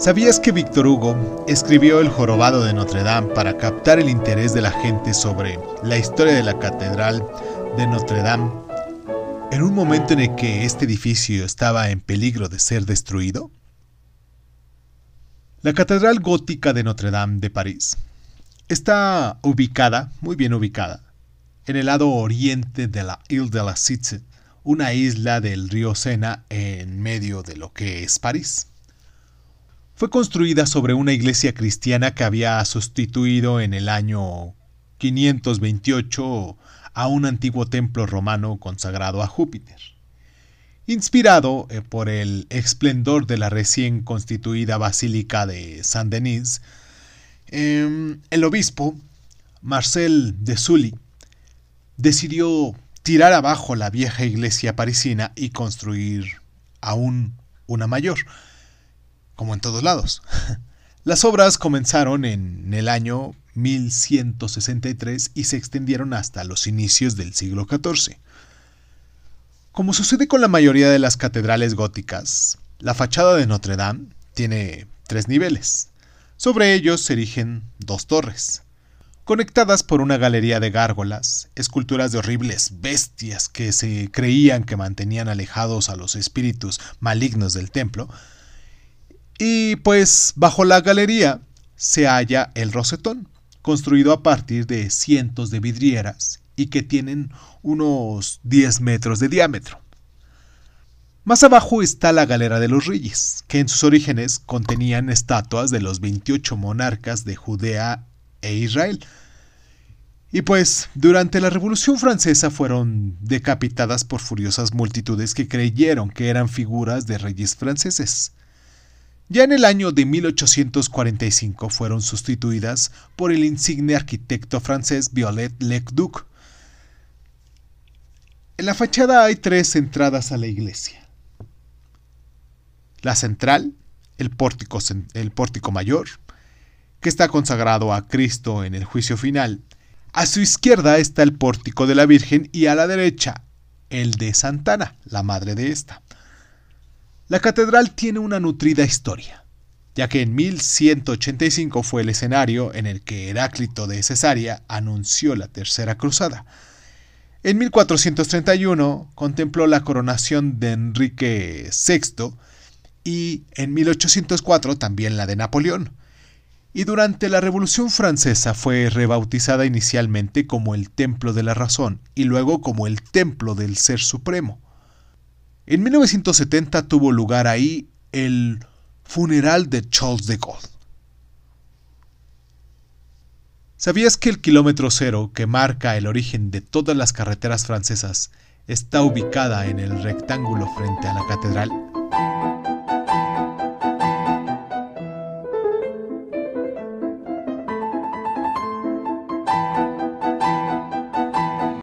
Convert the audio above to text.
¿Sabías que Víctor Hugo escribió El jorobado de Notre Dame para captar el interés de la gente sobre la historia de la Catedral de Notre Dame en un momento en el que este edificio estaba en peligro de ser destruido? La Catedral Gótica de Notre Dame de París está ubicada, muy bien ubicada, en el lado oriente de la Ile de la Cité, una isla del río Sena en medio de lo que es París. Fue construida sobre una iglesia cristiana que había sustituido en el año 528 a un antiguo templo romano consagrado a Júpiter. Inspirado eh, por el esplendor de la recién constituida Basílica de Saint-Denis, em, el obispo Marcel de Sully decidió tirar abajo la vieja iglesia parisina y construir aún una mayor como en todos lados. Las obras comenzaron en el año 1163 y se extendieron hasta los inicios del siglo XIV. Como sucede con la mayoría de las catedrales góticas, la fachada de Notre Dame tiene tres niveles. Sobre ellos se erigen dos torres, conectadas por una galería de gárgolas, esculturas de horribles bestias que se creían que mantenían alejados a los espíritus malignos del templo, y pues bajo la galería se halla el rosetón, construido a partir de cientos de vidrieras y que tienen unos 10 metros de diámetro. Más abajo está la Galera de los Reyes, que en sus orígenes contenían estatuas de los 28 monarcas de Judea e Israel. Y pues, durante la Revolución Francesa fueron decapitadas por furiosas multitudes que creyeron que eran figuras de reyes franceses. Ya en el año de 1845 fueron sustituidas por el insigne arquitecto francés Violet Leduc. En la fachada hay tres entradas a la iglesia. La central, el pórtico, el pórtico mayor, que está consagrado a Cristo en el juicio final. A su izquierda está el pórtico de la Virgen y a la derecha el de Santana, la madre de esta. La catedral tiene una nutrida historia, ya que en 1185 fue el escenario en el que Heráclito de Cesarea anunció la Tercera Cruzada. En 1431 contempló la coronación de Enrique VI y en 1804 también la de Napoleón. Y durante la Revolución Francesa fue rebautizada inicialmente como el Templo de la Razón y luego como el Templo del Ser Supremo. En 1970 tuvo lugar ahí el funeral de Charles de Gaulle. ¿Sabías que el kilómetro cero que marca el origen de todas las carreteras francesas está ubicada en el rectángulo frente a la catedral?